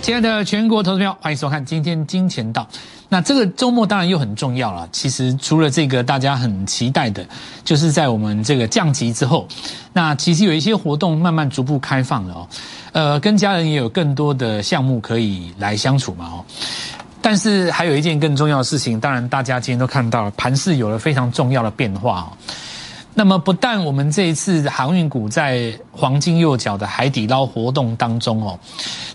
亲爱的全国投资票，欢迎收看今天金钱道。那这个周末当然又很重要了。其实除了这个大家很期待的，就是在我们这个降级之后，那其实有一些活动慢慢逐步开放了哦。呃，跟家人也有更多的项目可以来相处嘛哦。但是还有一件更重要的事情，当然大家今天都看到了，盘势有了非常重要的变化哦。那么不但我们这一次航运股在黄金右脚的海底捞活动当中哦，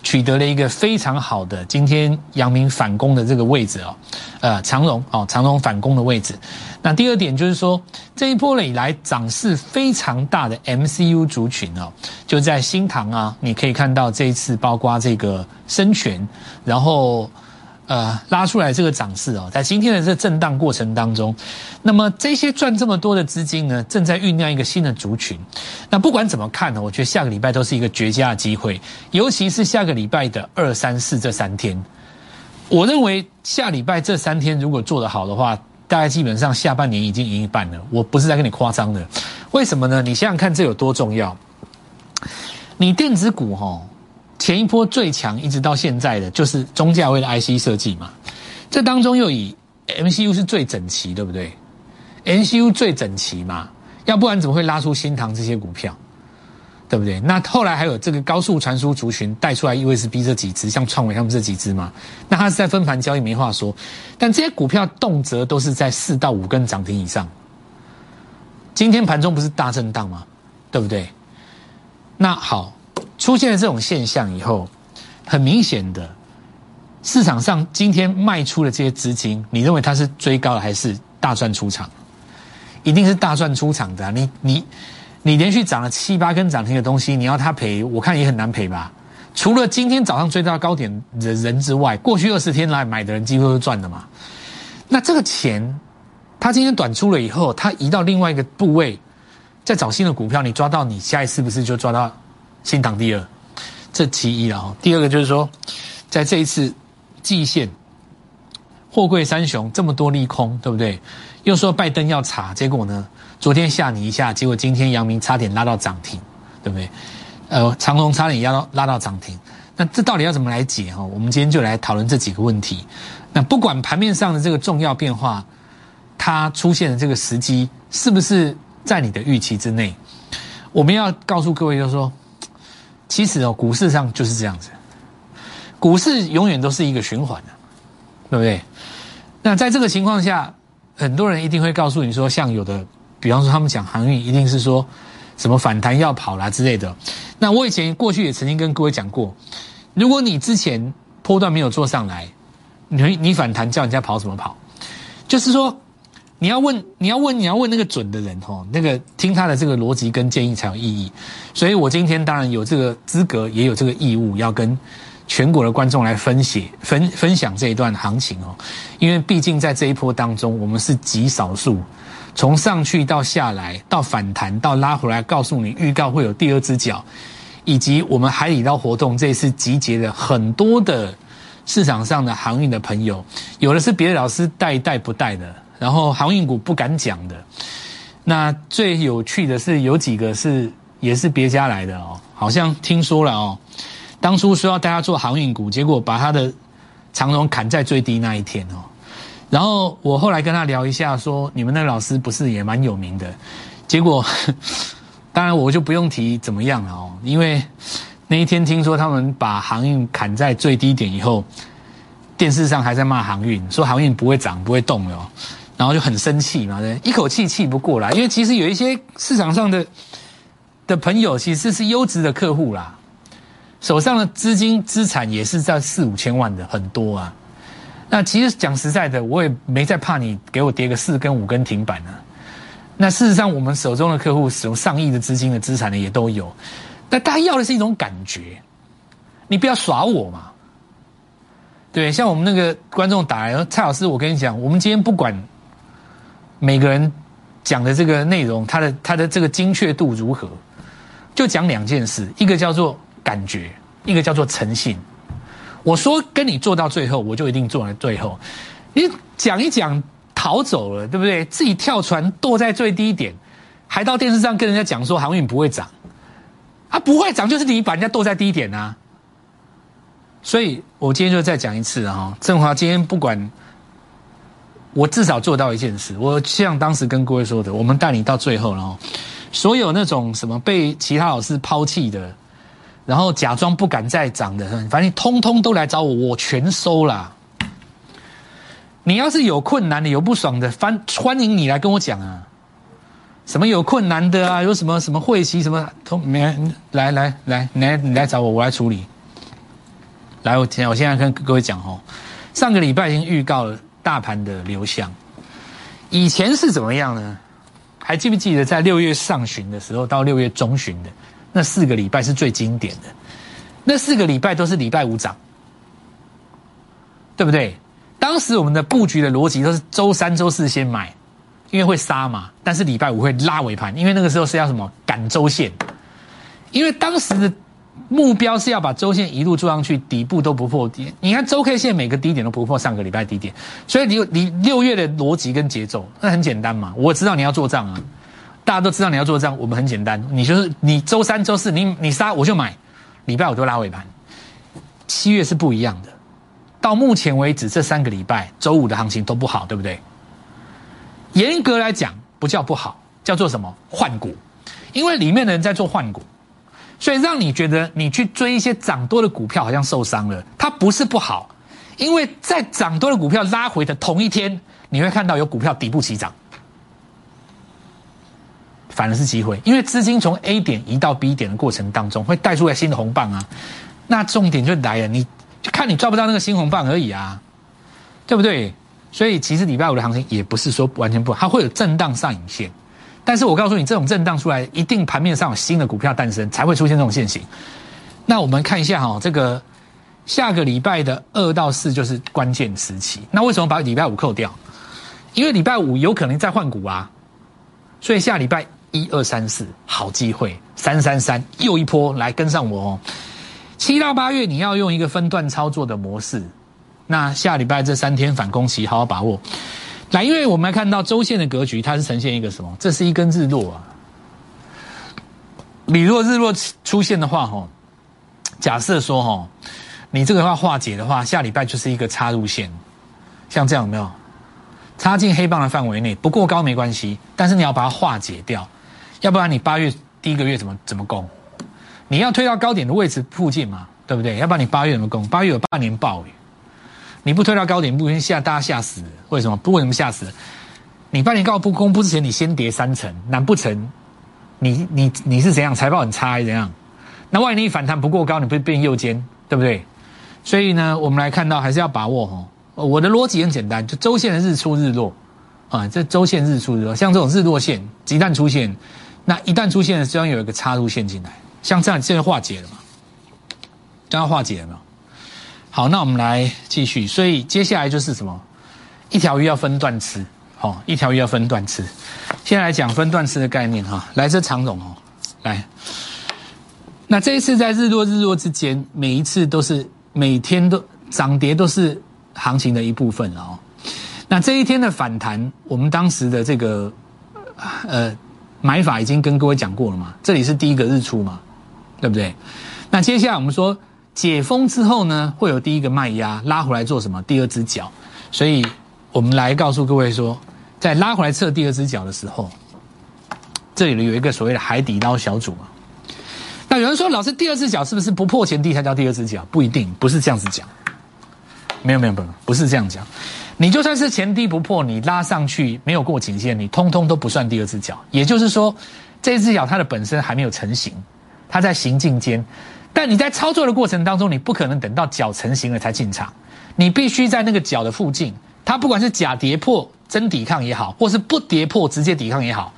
取得了一个非常好的今天阳明反攻的这个位置哦，呃长荣哦长荣反攻的位置。那第二点就是说，这一波以来涨势非常大的 MCU 族群哦，就在新塘啊，你可以看到这一次包括这个深全，然后。呃，拉出来这个涨势哦，在今天的这震荡过程当中，那么这些赚这么多的资金呢，正在酝酿一个新的族群。那不管怎么看呢，我觉得下个礼拜都是一个绝佳的机会，尤其是下个礼拜的二三四这三天。我认为下礼拜这三天如果做得好的话，大概基本上下半年已经赢一半了。我不是在跟你夸张的，为什么呢？你想想看，这有多重要？你电子股哈。前一波最强一直到现在的就是中价位的 IC 设计嘛，这当中又以 MCU 是最整齐，对不对？MCU 最整齐嘛，要不然怎么会拉出新唐这些股票，对不对？那后来还有这个高速传输族群带出来 USB 这几只，像创维他们这几只嘛，那它是在分盘交易没话说，但这些股票动辄都是在四到五根涨停以上，今天盘中不是大震荡吗？对不对？那好。出现了这种现象以后，很明显的，市场上今天卖出的这些资金，你认为它是追高还是大赚出场？一定是大赚出场的。你你你连续涨了七八根涨停的东西，你要它赔，我看也很难赔吧？除了今天早上追到高点的人之外，过去二十天来买的人几乎都赚的嘛。那这个钱，他今天短出了以后，他移到另外一个部位，再找新的股票，你抓到，你下一次不是就抓到？新塘第二，这其一了哦。第二个就是说，在这一次季线，货柜三雄这么多利空，对不对？又说拜登要查，结果呢，昨天吓你一下，结果今天阳明差点拉到涨停，对不对？呃，长隆差点压到拉到涨停，那这到底要怎么来解哈？我们今天就来讨论这几个问题。那不管盘面上的这个重要变化，它出现的这个时机是不是在你的预期之内？我们要告诉各位，就是说。其实哦，股市上就是这样子，股市永远都是一个循环的，对不对？那在这个情况下，很多人一定会告诉你说，像有的，比方说他们讲航运，一定是说什么反弹要跑啦之类的。那我以前过去也曾经跟各位讲过，如果你之前波段没有做上来，你你反弹叫人家跑怎么跑？就是说。你要问，你要问，你要问那个准的人哦，那个听他的这个逻辑跟建议才有意义。所以我今天当然有这个资格，也有这个义务，要跟全国的观众来分析、分分享这一段行情哦。因为毕竟在这一波当中，我们是极少数，从上去到下来，到反弹，到拉回来，告诉你预告会有第二只脚，以及我们海底捞活动这一次集结了很多的市场上的航运的朋友，有的是别的老师带带不带的。然后航运股不敢讲的，那最有趣的是有几个是也是别家来的哦，好像听说了哦，当初说要大家做航运股，结果把他的长荣砍在最低那一天哦。然后我后来跟他聊一下，说你们那老师不是也蛮有名的，结果 当然我就不用提怎么样了哦，因为那一天听说他们把航运砍在最低点以后，电视上还在骂航运，说航运不会涨不会动哦。然后就很生气嘛，一口气气不过来，因为其实有一些市场上的的朋友，其实是优质的客户啦，手上的资金资产也是在四五千万的，很多啊。那其实讲实在的，我也没在怕你给我跌个四根五根停板啊。那事实上，我们手中的客户使用上亿的资金的资产呢也都有，但大家要的是一种感觉，你不要耍我嘛。对，像我们那个观众打来，蔡老师，我跟你讲，我们今天不管。每个人讲的这个内容，他的他的这个精确度如何？就讲两件事，一个叫做感觉，一个叫做诚信。我说跟你做到最后，我就一定做到最后。你讲一讲逃走了，对不对？自己跳船堕在最低点，还到电视上跟人家讲说航运不会涨，啊，不会涨就是你把人家堕在低点啊。所以我今天就再讲一次啊，振华今天不管，我至少做到一件事，我像当时跟各位说的，我们带你到最后了哦。所有那种什么被其他老师抛弃的，然后假装不敢再涨的，反正通通都来找我，我全收了。你要是有困难的、有不爽的，欢欢迎你来跟我讲啊。什么有困难的啊？有什么什么会期什么？通没来来来来，你来找我，我来处理。来，我天我现在跟各位讲哦，上个礼拜已经预告了大盘的流向。以前是怎么样呢？还记不记得在六月上旬的时候到六月中旬的那四个礼拜是最经典的？那四个礼拜都是礼拜五涨，对不对？当时我们的布局的逻辑都是周三、周四先买。因为会杀嘛，但是礼拜五会拉尾盘，因为那个时候是要什么赶周线，因为当时的目标是要把周线一路做上去，底部都不破底。你看周 K 线每个低点都不破上个礼拜低点，所以你你六月的逻辑跟节奏那很简单嘛。我知道你要做账啊，大家都知道你要做账，我们很简单，你就是你周三、周四你你杀我就买，礼拜五都拉尾盘。七月是不一样的，到目前为止这三个礼拜周五的行情都不好，对不对？严格来讲，不叫不好，叫做什么换股？因为里面的人在做换股，所以让你觉得你去追一些涨多的股票好像受伤了。它不是不好，因为在涨多的股票拉回的同一天，你会看到有股票底部起涨，反而是机会。因为资金从 A 点移到 B 点的过程当中，会带出来新的红棒啊。那重点就来了，你就看你抓不到那个新红棒而已啊，对不对？所以其实礼拜五的行情也不是说完全不好，它会有震荡上影线。但是我告诉你，这种震荡出来，一定盘面上有新的股票诞生，才会出现这种现形。那我们看一下哈，这个下个礼拜的二到四就是关键时期。那为什么把礼拜五扣掉？因为礼拜五有可能再换股啊。所以下礼拜一二三四好机会，三三三又一波来跟上我哦。七到八月你要用一个分段操作的模式。那下礼拜这三天反攻期，好好把握。来，因为我们来看到周线的格局，它是呈现一个什么？这是一根日落啊。你若日落出现的话，哈，假设说哈，你这个话化解的话，下礼拜就是一个插入线，像这样有没有？插进黑棒的范围内，不过高没关系，但是你要把它化解掉，要不然你八月第一个月怎么怎么攻？你要推到高点的位置附近嘛，对不对？要不然你八月怎么攻？八月有半年暴雨。你不推到高点，不先吓大家吓死？为什么？不为什么吓死？你半年告不公布之前，你先跌三成，难不成你你你是怎样财报很差还是怎样？那万一你反弹不过高，你不变右肩，对不对？所以呢，我们来看到还是要把握哈。我的逻辑很简单，就周线的日出日落啊，这周线日出日落，像这种日落线一旦出现，那一旦出现，就要有一个插入线进来，像这样现在化解了嘛？这样化解了没有？好，那我们来继续。所以接下来就是什么？一条鱼要分段吃，好，一条鱼要分段吃。先来讲分段吃的概念哈。来，自长总哦，来。那这一次在日落日落之间，每一次都是每天都涨跌都是行情的一部分哦。那这一天的反弹，我们当时的这个呃买法已经跟各位讲过了嘛。这里是第一个日出嘛，对不对？那接下来我们说。解封之后呢，会有第一个卖压拉回来做什么？第二只脚，所以我们来告诉各位说，在拉回来测第二只脚的时候，这里有一个所谓的海底捞小组嘛。那有人说，老师第二只脚是不是不破前低才叫第二只脚？不一定，不是这样子讲。没有没有没有，不是这样讲。你就算是前低不破，你拉上去没有过颈线，你通通都不算第二只脚。也就是说，这只脚它的本身还没有成型，它在行进间。但你在操作的过程当中，你不可能等到脚成型了才进场，你必须在那个脚的附近，它不管是假跌破真抵抗也好，或是不跌破直接抵抗也好，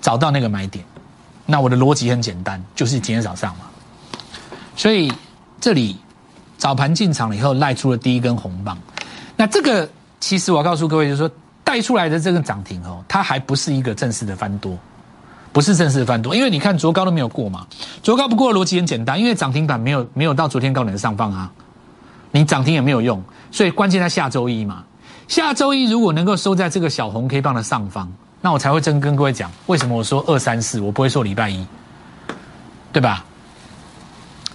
找到那个买点。那我的逻辑很简单，就是今天早上嘛。所以这里早盘进场了以后，赖出了第一根红棒。那这个其实我要告诉各位，就是说带出来的这个涨停哦，它还不是一个正式的翻多。不是正式的翻多，因为你看昨高都没有过嘛，昨高不过的逻辑很简单，因为涨停板没有没有到昨天高点的上方啊，你涨停也没有用，所以关键在下周一嘛，下周一如果能够收在这个小红 K 棒的上方，那我才会真跟各位讲，为什么我说二三四，我不会说礼拜一，对吧？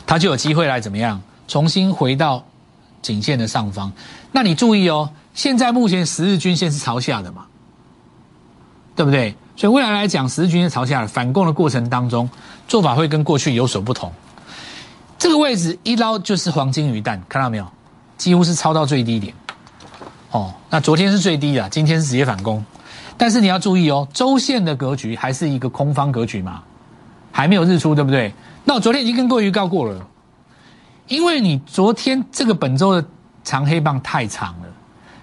它就有机会来怎么样重新回到颈线的上方。那你注意哦，现在目前十日均线是朝下的嘛，对不对？所以未来来讲，十日均线朝下的反攻的过程当中，做法会跟过去有所不同。这个位置一捞就是黄金鱼蛋，看到没有？几乎是抄到最低点。哦，那昨天是最低的，今天是直接反攻。但是你要注意哦，周线的格局还是一个空方格局嘛，还没有日出，对不对？那我昨天已经跟各位预告过了，因为你昨天这个本周的长黑棒太长了，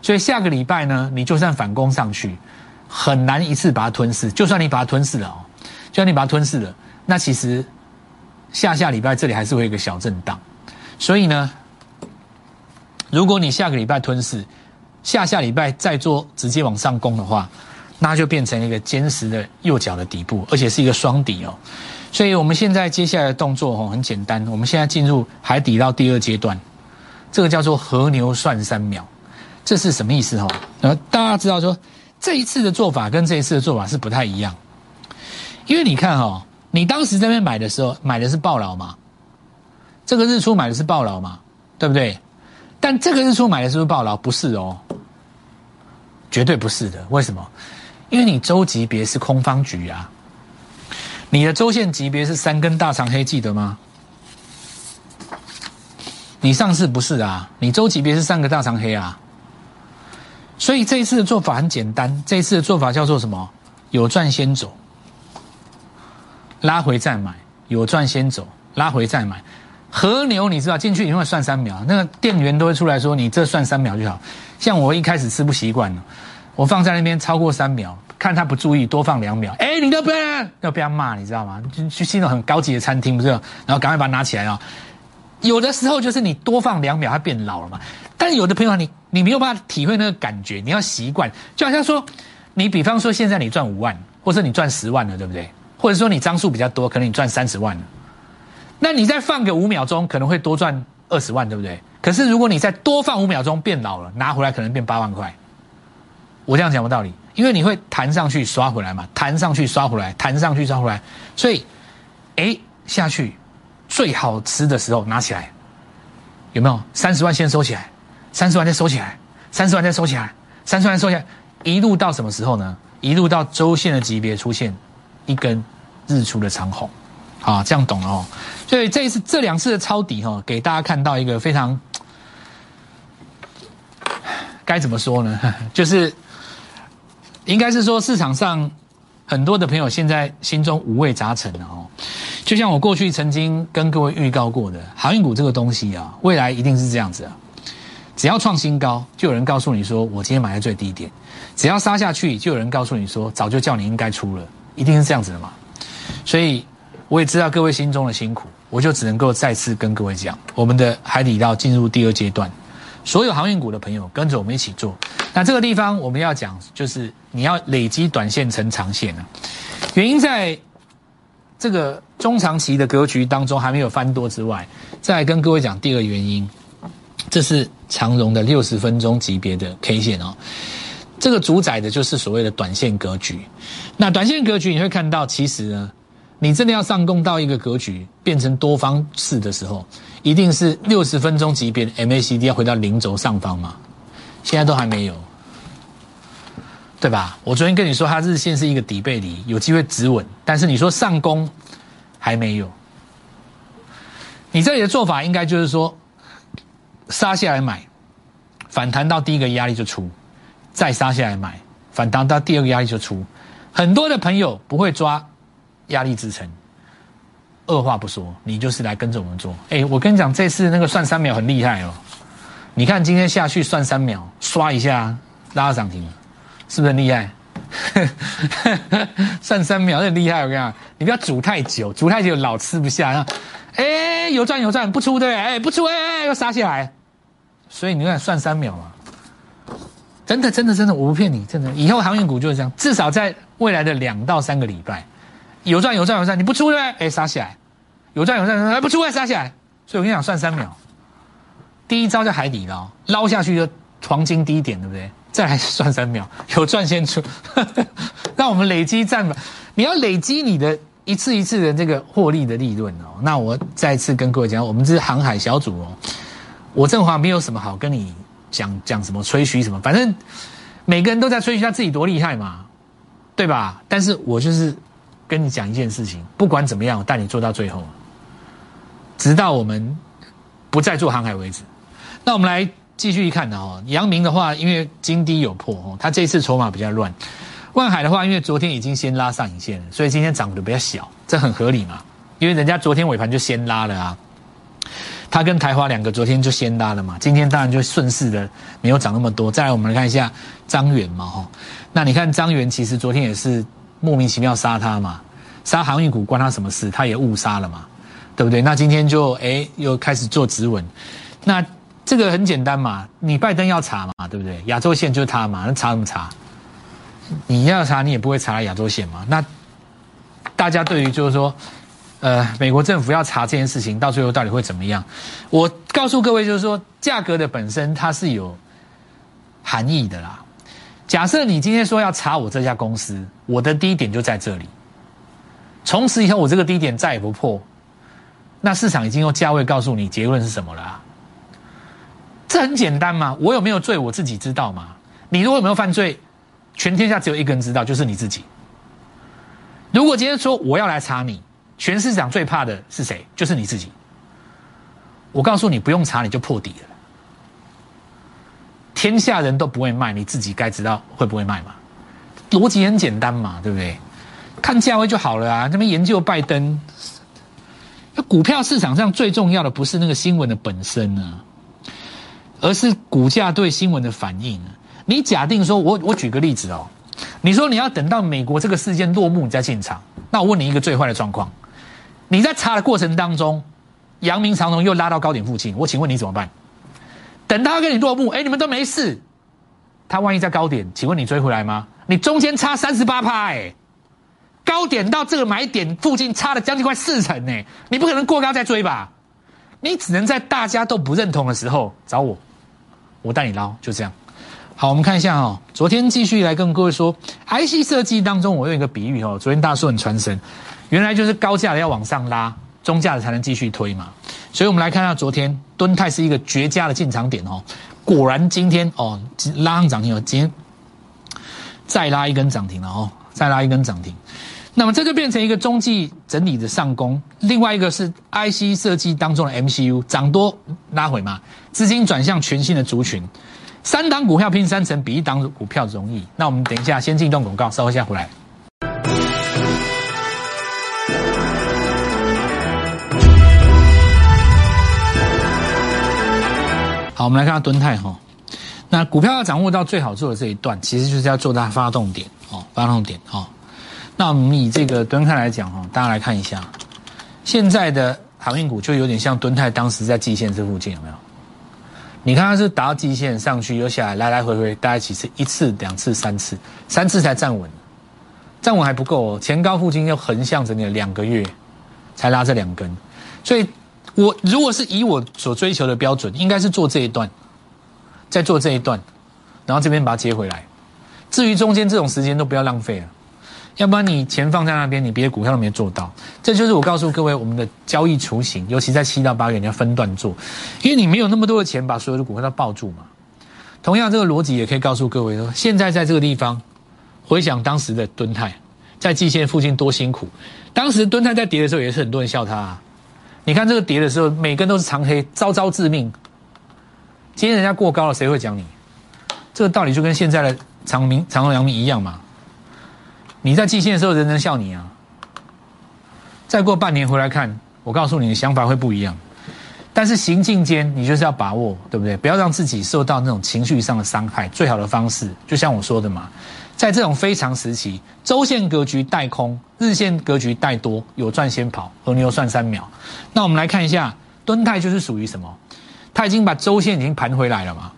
所以下个礼拜呢，你就算反攻上去，很难一次把它吞噬。就算你把它吞噬了哦，就算你把它吞噬了，那其实下下礼拜这里还是会有一个小震荡。所以呢，如果你下个礼拜吞噬，下下礼拜再做直接往上攻的话，那就变成一个坚实的右脚的底部，而且是一个双底哦。所以我们现在接下来的动作哦很简单，我们现在进入海底捞第二阶段，这个叫做和牛算三秒，这是什么意思哈？呃，大家知道说这一次的做法跟这一次的做法是不太一样，因为你看哈，你当时在那边买的时候买的是暴劳嘛，这个日出买的是暴劳嘛，对不对？但这个日出买的是不是暴劳？不是哦，绝对不是的。为什么？因为你周级别是空方局啊，你的周线级别是三根大长黑，记得吗？你上次不是啊，你周级别是三个大长黑啊，所以这一次的做法很简单，这一次的做法叫做什么？有赚先走，拉回再买，有赚先走，拉回再买。和牛你知道进去你会算三秒，那个店员都会出来说你这算三秒就好。像我一开始吃不习惯了，我放在那边超过三秒，看他不注意多放两秒，哎，你都不要要被他骂，你知道吗？去去那种很高级的餐厅不是，然后赶快把它拿起来啊。有的时候就是你多放两秒，它变老了嘛。但有的朋友你你没有办法体会那个感觉，你要习惯，就好像说你比方说现在你赚五万，或者你赚十万了，对不对？或者说你张数比较多，可能你赚三十万了。那你再放个五秒钟，可能会多赚二十万，对不对？可是如果你再多放五秒钟，变老了，拿回来可能变八万块。我这样讲有道理，因为你会弹上去刷回来嘛，弹上去刷回来，弹上去刷回来，所以，哎，下去最好吃的时候拿起来，有没有？三十万先收起来，三十万再收起来，三十万再收起来，三十万收起来，一路到什么时候呢？一路到周线的级别出现一根日出的长红。啊，这样懂了哦。所以这一次这两次的抄底哈，给大家看到一个非常该怎么说呢？就是应该是说市场上很多的朋友现在心中五味杂陈的哦。就像我过去曾经跟各位预告过的，航运股这个东西啊，未来一定是这样子啊。只要创新高，就有人告诉你说我今天买在最低点；只要杀下去，就有人告诉你说早就叫你应该出了，一定是这样子的嘛。所以。我也知道各位心中的辛苦，我就只能够再次跟各位讲，我们的海底捞进入第二阶段，所有航运股的朋友跟着我们一起做。那这个地方我们要讲，就是你要累积短线成长线啊。原因在这个中长期的格局当中还没有翻多之外，再跟各位讲第二个原因，这是长荣的六十分钟级别的 K 线哦，这个主宰的就是所谓的短线格局。那短线格局你会看到，其实呢。你真的要上攻到一个格局变成多方式的时候，一定是六十分钟级别的 MACD 要回到零轴上方吗？现在都还没有，对吧？我昨天跟你说，它日线是一个底背离，有机会止稳，但是你说上攻还没有。你这里的做法应该就是说，杀下来买，反弹到第一个压力就出，再杀下来买，反弹到第二个压力就出。很多的朋友不会抓。压力支撑，二话不说，你就是来跟着我们做。哎，我跟你讲，这次那个算三秒很厉害哦。你看今天下去算三秒，刷一下拉涨停，是不是很厉害？算三秒很厉害，我跟你讲，你不要煮太久，煮太久老吃不下。哎，有赚有赚，不出对，哎不出哎要杀下来，所以你看算三秒嘛。真的真的真的，我不骗你，真的，以后航运股就是这样，至少在未来的两到三个礼拜。有赚有赚有赚，你不出对不对？哎，杀起来！有赚有赚，哎，不出哎杀起来！所以我跟你讲，算三秒。第一招叫海底捞，捞下去就黄金低点，对不对？再来算三秒，有赚先出，让我们累积战吧。你要累积你的一次一次的这个获利的利润哦，那我再次跟各位讲，我们这是航海小组哦，我振华没有什么好跟你讲讲什么吹嘘什么，反正每个人都在吹嘘他自己多厉害嘛，对吧？但是我就是跟你讲一件事情，不管怎么样，我带你做到最后，直到我们不再做航海为止。那我们来继续看哦，阳明的话，因为金低有破哦，他这次筹码比较乱。万海的话，因为昨天已经先拉上影线了，所以今天涨得比较小，这很合理嘛？因为人家昨天尾盘就先拉了啊，它跟台华两个昨天就先拉了嘛，今天当然就顺势的没有涨那么多。再来，我们来看一下张元嘛，哈，那你看张元其实昨天也是莫名其妙杀他嘛，杀航运股关他什么事？他也误杀了嘛，对不对？那今天就哎又开始做止稳，那这个很简单嘛，你拜登要查嘛，对不对？亚洲线就是他嘛，那查什么查？你要查，你也不会查亚洲线嘛？那大家对于就是说，呃，美国政府要查这件事情，到最后到底会怎么样？我告诉各位，就是说，价格的本身它是有含义的啦。假设你今天说要查我这家公司，我的低点就在这里，从此以后我这个低点再也不破，那市场已经用价位告诉你结论是什么了？这很简单嘛，我有没有罪我自己知道嘛？你如果有没有犯罪？全天下只有一个人知道，就是你自己。如果今天说我要来查你，全市场最怕的是谁？就是你自己。我告诉你，不用查你就破底了。天下人都不会卖，你自己该知道会不会卖嘛？逻辑很简单嘛，对不对？看价位就好了啊。那边研究拜登，股票市场上最重要的不是那个新闻的本身啊，而是股价对新闻的反应啊。你假定说，我我举个例子哦，你说你要等到美国这个事件落幕你再进场，那我问你一个最坏的状况，你在查的过程当中，阳明长荣又拉到高点附近，我请问你怎么办？等他跟你落幕，哎，你们都没事，他万一在高点，请问你追回来吗？你中间差三十八趴，哎，高点到这个买点附近差了将近快四成，呢，你不可能过高再追吧？你只能在大家都不认同的时候找我，我带你捞，就这样。好，我们看一下哦。昨天继续来跟各位说，IC 设计当中，我用一个比喻哦。昨天大家说很传神，原来就是高价的要往上拉，中价的才能继续推嘛。所以我们来看一下昨天敦泰是一个绝佳的进场点哦。果然今天哦拉上涨停哦，今天再拉一根涨停了哦，再拉一根涨停。那么这就变成一个中继整理的上攻。另外一个是 IC 设计当中的 MCU 涨多拉回嘛，资金转向全新的族群。三档股票拼三成，比一档股票容易。那我们等一下先进一段广告，稍后下回来。好，我们来看下敦泰哈。那股票要掌握到最好做的这一段，其实就是要做它发动点哦，发动点哦。那我们以这个敦泰来讲哈，大家来看一下，现在的航运股就有点像敦泰当时在季线这附近，有没有？你看它是达到极限上去又下来，来来回回大概几次？一次、两次、三次，三次才站稳，站稳还不够。前高附近又横向整理两个月，才拉这两根。所以，我如果是以我所追求的标准，应该是做这一段，再做这一段，然后这边把它接回来。至于中间这种时间都不要浪费了。要不然你钱放在那边，你别的股票都没做到。这就是我告诉各位，我们的交易雏形，尤其在七到八月你要分段做，因为你没有那么多的钱把所有的股票都抱住嘛。同样，这个逻辑也可以告诉各位说，现在在这个地方，回想当时的敦泰在季线附近多辛苦，当时敦泰在跌的时候也是很多人笑他。啊。你看这个跌的时候，每根都是长黑，招招致命。今天人家过高了，谁会讲你？这个道理就跟现在的长明、长隆、阳明一样嘛。你在季线的时候，人人笑你啊！再过半年回来看，我告诉你的想法会不一样。但是行进间，你就是要把握，对不对？不要让自己受到那种情绪上的伤害。最好的方式，就像我说的嘛，在这种非常时期，周线格局带空，日线格局带多，有赚先跑，和牛算三秒。那我们来看一下，敦泰就是属于什么？它已经把周线已经盘回来了嘛？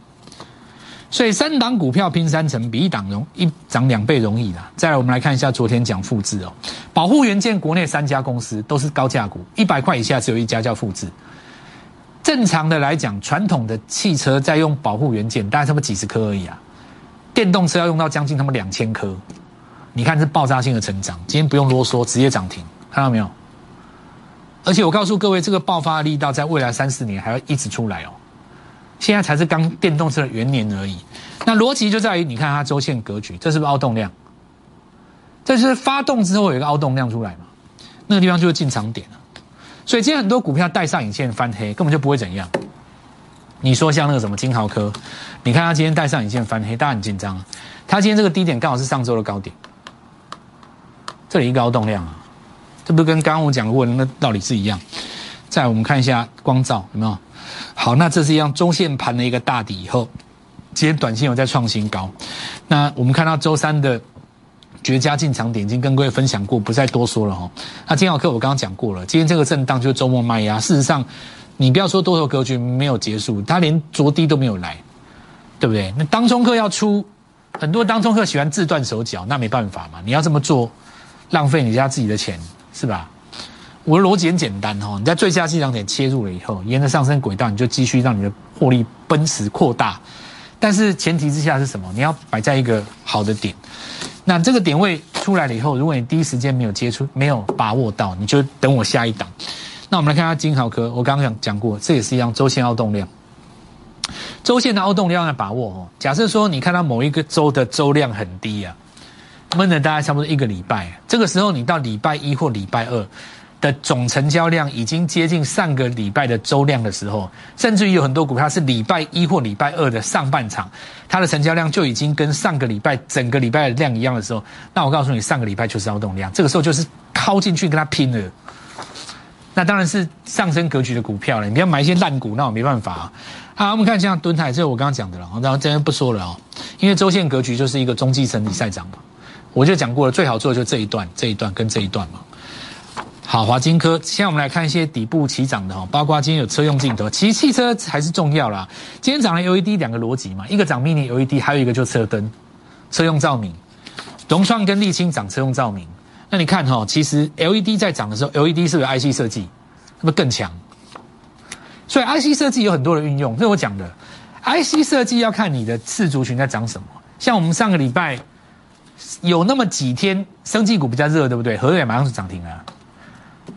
所以三档股票拼三成，比一档容一涨两倍容易啦。再来，我们来看一下昨天讲复制哦，保护元件国内三家公司都是高价股，一百块以下只有一家叫复制。正常的来讲，传统的汽车在用保护元件，大概他们几十颗而已啊。电动车要用到将近他们两千颗，你看这爆炸性的成长，今天不用啰嗦，直接涨停，看到没有？而且我告诉各位，这个爆发力道在未来三四年还要一直出来哦。现在才是刚电动车的元年而已。那逻辑就在于，你看它周线格局，这是不是凹动量？这是发动之后有一个凹动量出来嘛？那个地方就是进场点了。所以今天很多股票带上影线翻黑，根本就不会怎样。你说像那个什么金豪科，你看它今天带上影线翻黑，大家很紧张。它今天这个低点刚好是上周的高点，这里一个凹动量啊，这不是跟刚刚我讲过的那道理是一样。再我们看一下光照有没有？好，那这是一样中线盘的一个大底以后，今天短线有在创新高。那我们看到周三的绝佳进场点已经跟各位分享过，不再多说了哈。那金豪科我刚刚讲过了，今天这个震荡就是周末卖压。事实上，你不要说多头格局没有结束，它连着低都没有来，对不对？那当中客要出。很多当中客喜欢自断手脚，那没办法嘛，你要这么做，浪费你家自己的钱，是吧？我的逻辑很简单哦，你在最佳进场点切入了以后，沿着上升轨道，你就继续让你的获利奔驰扩大。但是前提之下是什么？你要摆在一个好的点。那这个点位出来了以后，如果你第一时间没有接触，没有把握到，你就等我下一档。那我们来看下金豪科，我刚刚讲讲过，这也是一样周线凹动量。周线的凹动量要把握哦。假设说你看到某一个周的周量很低啊，闷了大概差不多一个礼拜，这个时候你到礼拜一或礼拜二的总成交量已经接近上个礼拜的周量的时候，甚至于有很多股票是礼拜一或礼拜二的上半场，它的成交量就已经跟上个礼拜整个礼拜的量一样的时候，那我告诉你，上个礼拜就是凹动量，这个时候就是靠进去跟它拼了。那当然是上升格局的股票了，你不要买一些烂股，那我没办法啊。好，我们看像敦泰，这是我刚刚讲的了，然后这边不说了哦，因为周线格局就是一个中继层理赛涨嘛，我就讲过了，最好做的就这一段、这一段跟这一段嘛。好，华金科，现在我们来看一些底部起涨的哈，包括今天有车用镜头，其实汽车还是重要啦。今天涨了 LED 两个逻辑嘛，一个涨 Mini LED，还有一个就车灯，车用照明，融创跟沥青涨车用照明。那你看哈，其实 LED 在涨的时候，LED 是不是 IC 设计，那么更强？所以 IC 设计有很多的运用，这是我讲的。IC 设计要看你的次族群在涨什么。像我们上个礼拜有那么几天，生技股比较热，对不对？合瑞马上是涨停了，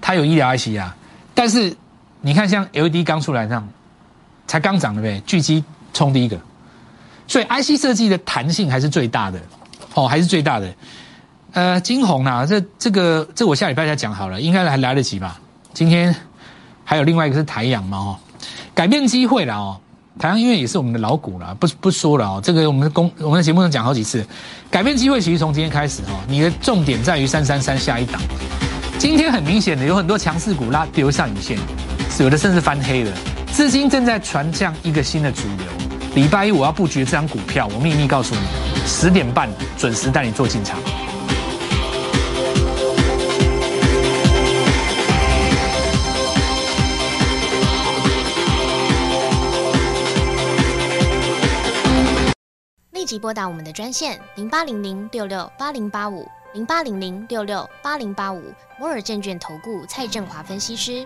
它有医疗 IC 啊。但是你看，像 LED 刚出来这样，才刚涨对不对？巨基冲第一个，所以 IC 设计的弹性还是最大的，哦，还是最大的。呃，金红啊，这这个这我下礼拜再讲好了，应该还来得及吧？今天。还有另外一个是台阳嘛，哦，改变机会了哦。台阳因为也是我们的老股了，不不说了哦。这个我们公我们的节目上讲好几次，改变机会其实从今天开始哦。你的重点在于三三三下一档。今天很明显的有很多强势股拉丢上影线，有的甚至翻黑了。资金正在传向一个新的主流。礼拜一我要布局这张股票，我秘密告诉你，十点半准时带你做进场。立即拨打我们的专线零八零零六六八零八五零八零零六六八零八五摩尔证券投顾蔡振华分析师。